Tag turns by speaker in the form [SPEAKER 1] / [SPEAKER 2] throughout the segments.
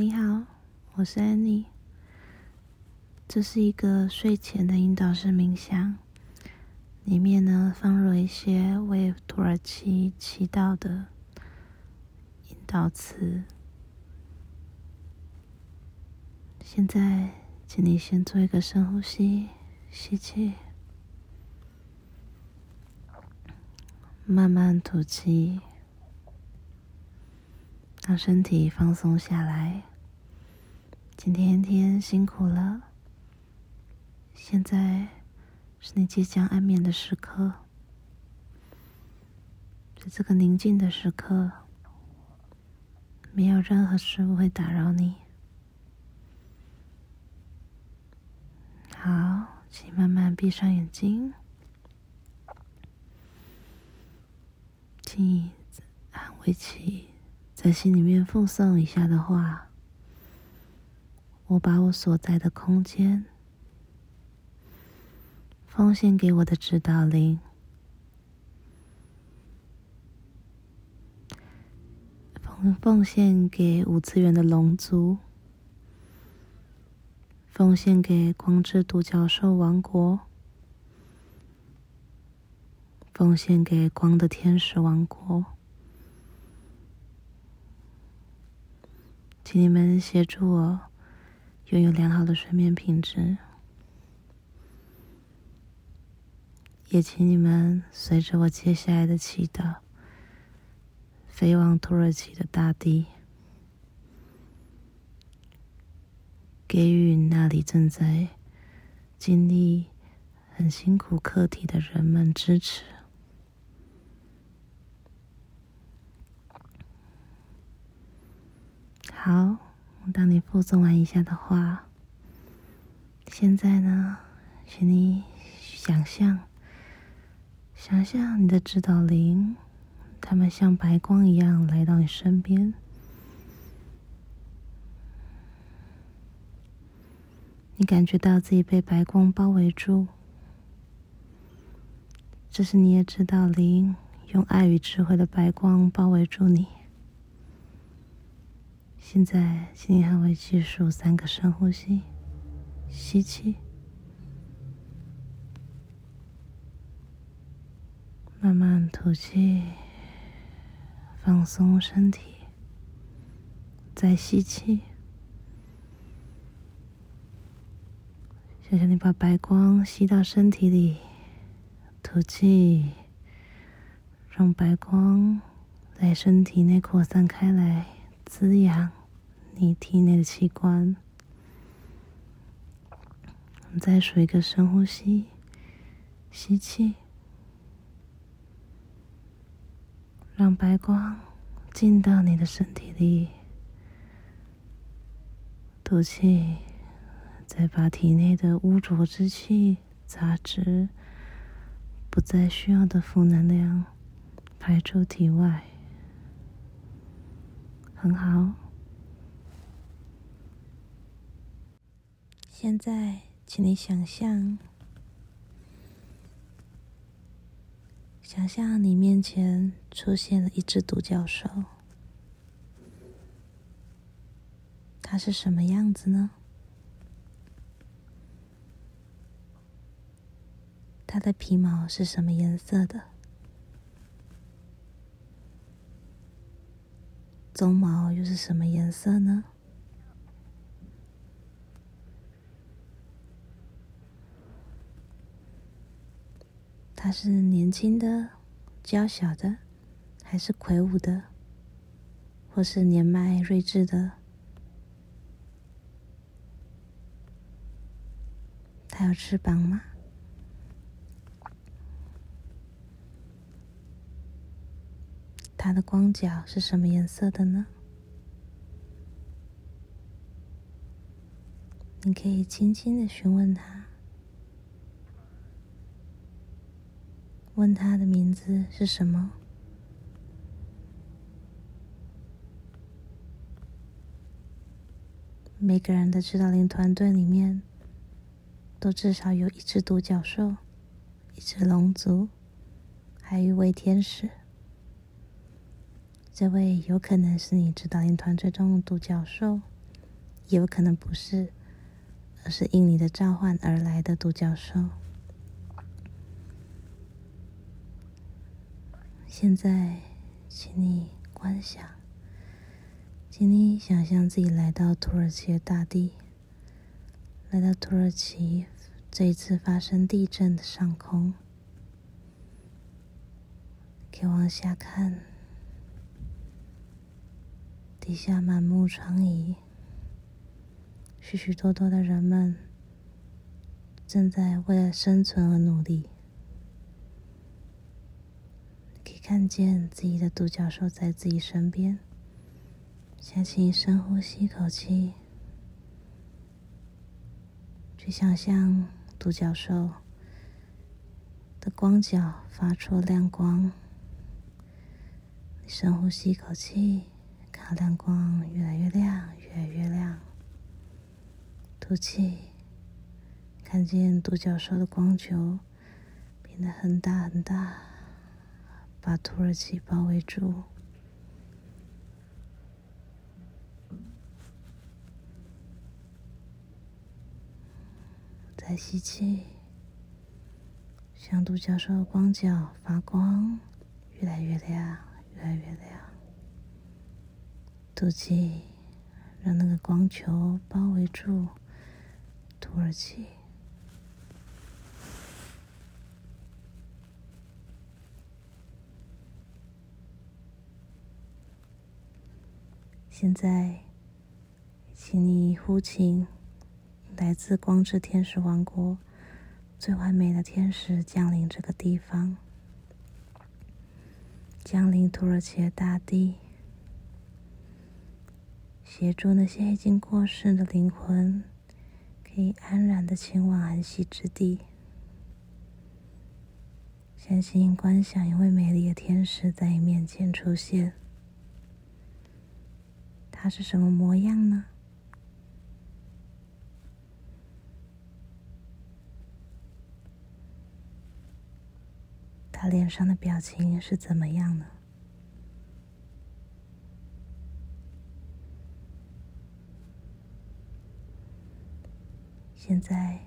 [SPEAKER 1] 你好，我是安妮。这是一个睡前的引导式冥想，里面呢放入一些为土耳其祈祷的引导词。现在，请你先做一个深呼吸，吸气，慢慢吐气，让身体放松下来。今天一天辛苦了，现在是你即将安眠的时刻，在这个宁静的时刻，没有任何事物会打扰你。好，请慢慢闭上眼睛，请安慰起，在心里面奉送以下的话：我把我所在的空间奉献给我的指导灵，奉奉献给五次元的龙族。奉献给光之独角兽王国，奉献给光的天使王国，请你们协助我拥有良好的睡眠品质，也请你们随着我接下来的祈祷，飞往土耳其的大地。给予那里正在经历很辛苦课题的人们支持。好，当你复诵完以下的话，现在呢，请你想象，想象你的指导灵，他们像白光一样来到你身边。你感觉到自己被白光包围住，这是你也指导灵用爱与智慧的白光包围住你。现在，请你和我一起数三个深呼吸，吸气，慢慢吐气，放松身体，再吸气。想象你把白光吸到身体里，吐气，让白光在身体内扩散开来，滋养你体内的器官。我们再数一个深呼吸，吸气，让白光进到你的身体里，吐气。再把体内的污浊之气、杂质、不再需要的负能量排出体外，很好。现在，请你想象，想象你面前出现了一只独角兽，它是什么样子呢？它的皮毛是什么颜色的？鬃毛又是什么颜色呢？它是年轻的、娇小的，还是魁梧的，或是年迈睿智的？它有翅膀吗？它的光脚是什么颜色的呢？你可以轻轻的询问他，问他的名字是什么？每个人的指导灵团队里面，都至少有一只独角兽，一只龙族，还有一位天使。这位有可能是你指导灵团队中的独角兽，也有可能不是，而是因你的召唤而来的独角兽。现在，请你观想，请你想象自己来到土耳其的大地，来到土耳其这一次发生地震的上空，可以往下看，底下满目疮痍。许许多多的人们正在为了生存而努力。可以看见自己的独角兽在自己身边。先请深呼吸一口气，去想象独角兽的光脚发出亮光。深呼吸一口气，看亮光越来越亮，越来越亮。吐气，看见独角兽的光球变得很大很大，把土耳其包围住。再吸气，像独角兽的光角发光，越来越亮，越来越亮。吐气，让那个光球包围住。土耳其。现在，请你呼请来自光之天使王国最完美的天使降临这个地方，降临土耳其的大地，协助那些已经过世的灵魂。可以安然的前往安息之地。先行观想一位美丽的天使在你面前出现。他是什么模样呢？他脸上的表情是怎么样呢？现在，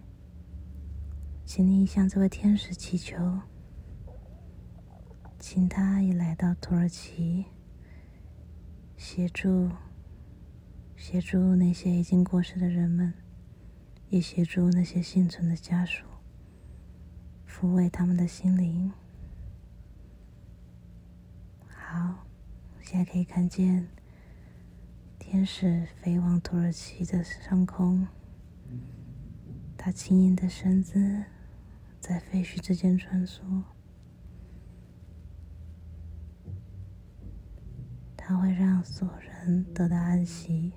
[SPEAKER 1] 请你向这位天使祈求，请他也来到土耳其，协助协助那些已经过世的人们，也协助那些幸存的家属，抚慰他们的心灵。好，现在可以看见天使飞往土耳其的上空。他轻盈的身姿在废墟之间穿梭，他会让所有人得到安息。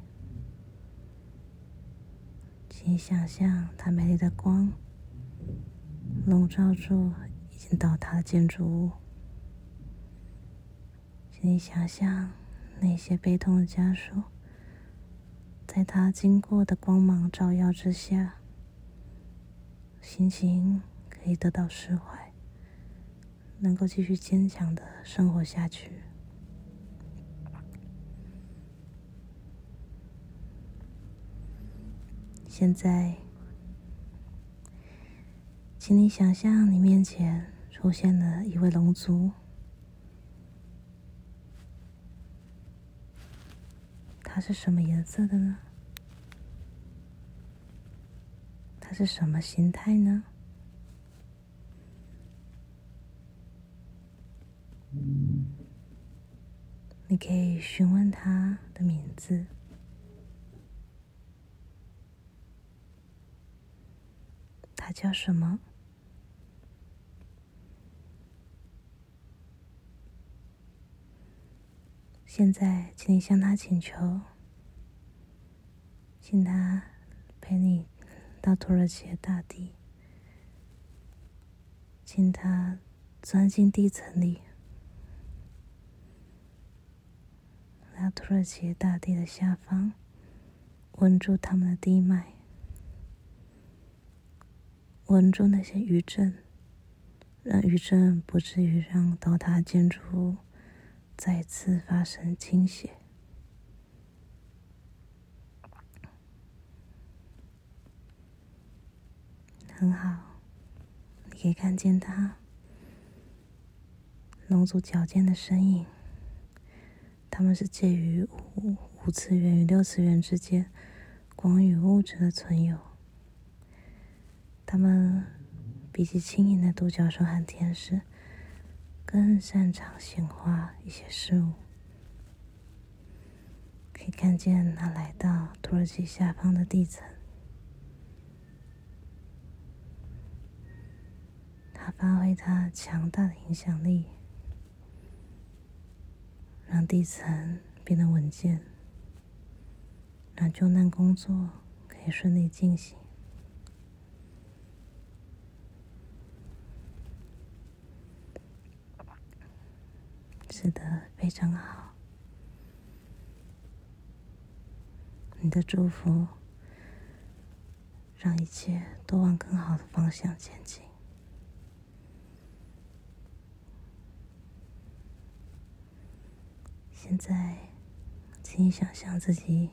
[SPEAKER 1] 请想象他美丽的光笼罩住已经倒塌的建筑物。请你想象那些悲痛的家属，在他经过的光芒照耀之下。心情可以得到释怀，能够继续坚强的生活下去。现在，请你想象你面前出现了一位龙族，它是什么颜色的呢？它是什么形态呢？你可以询问他的名字。他叫什么？现在，请你向他请求，请他陪你。到土耳其的大地，请他钻进地层里，来到土耳其大地的下方，稳住他们的地脉，稳住那些余震，让余震不至于让倒塌建筑物再次发生倾斜。很好，你可以看见它，龙族矫健的身影。他们是介于五五次元与六次元之间，光与物质的存有。他们比起轻盈的独角兽和天使，更擅长显化一些事物。可以看见他来到土耳其下方的地层，发挥他强大的影响力，让地层变得稳健，让救难工作可以顺利进行。是的，非常好。你的祝福，让一切都往更好的方向前进。现在，请你想象自己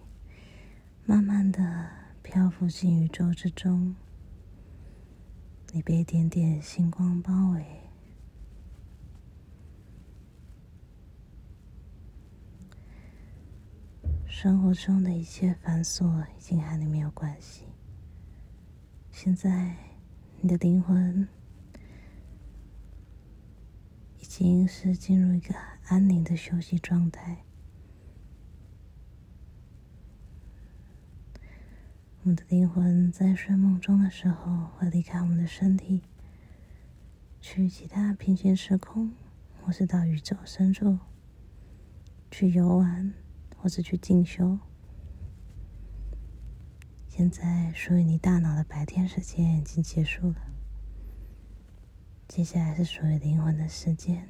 [SPEAKER 1] 慢慢的漂浮进宇宙之中，你被一点点星光包围。生活中的一切繁琐已经和你没有关系。现在，你的灵魂已经是进入一个安宁的休息状态。我们的灵魂在睡梦中的时候会离开我们的身体，去其他平行时空，或是到宇宙深处去游玩。或者去进修。现在属于你大脑的白天时间已经结束了，接下来是属于灵魂的时间。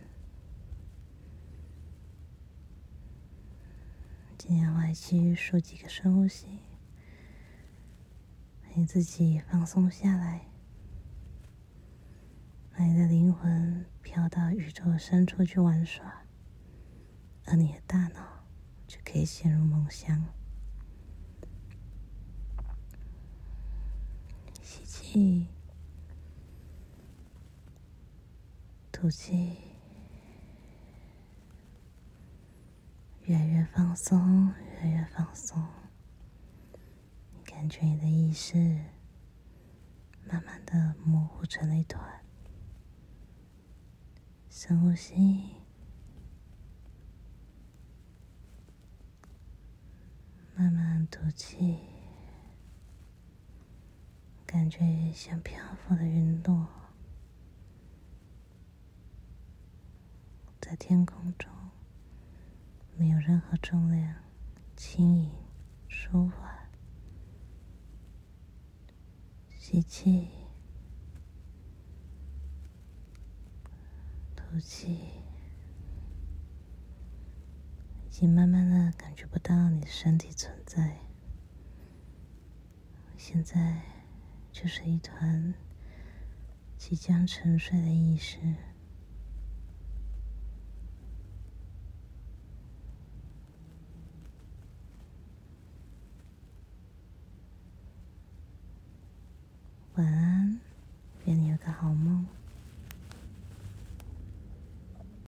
[SPEAKER 1] 今天我继续数几个深呼吸，让自己放松下来，让你的灵魂飘到宇宙深处去玩耍，而你的大脑。就可以陷入梦乡。吸气，吐气，放松，越来越放松。感觉你的意识慢慢的模糊成了一团。深呼吸。慢慢吐气，感觉像漂浮的云朵，在天空中，没有任何重量，轻盈、舒缓。吸气，吐气。已经慢慢的感觉不到你的身体存在，现在就是一团即将沉睡的意识。love.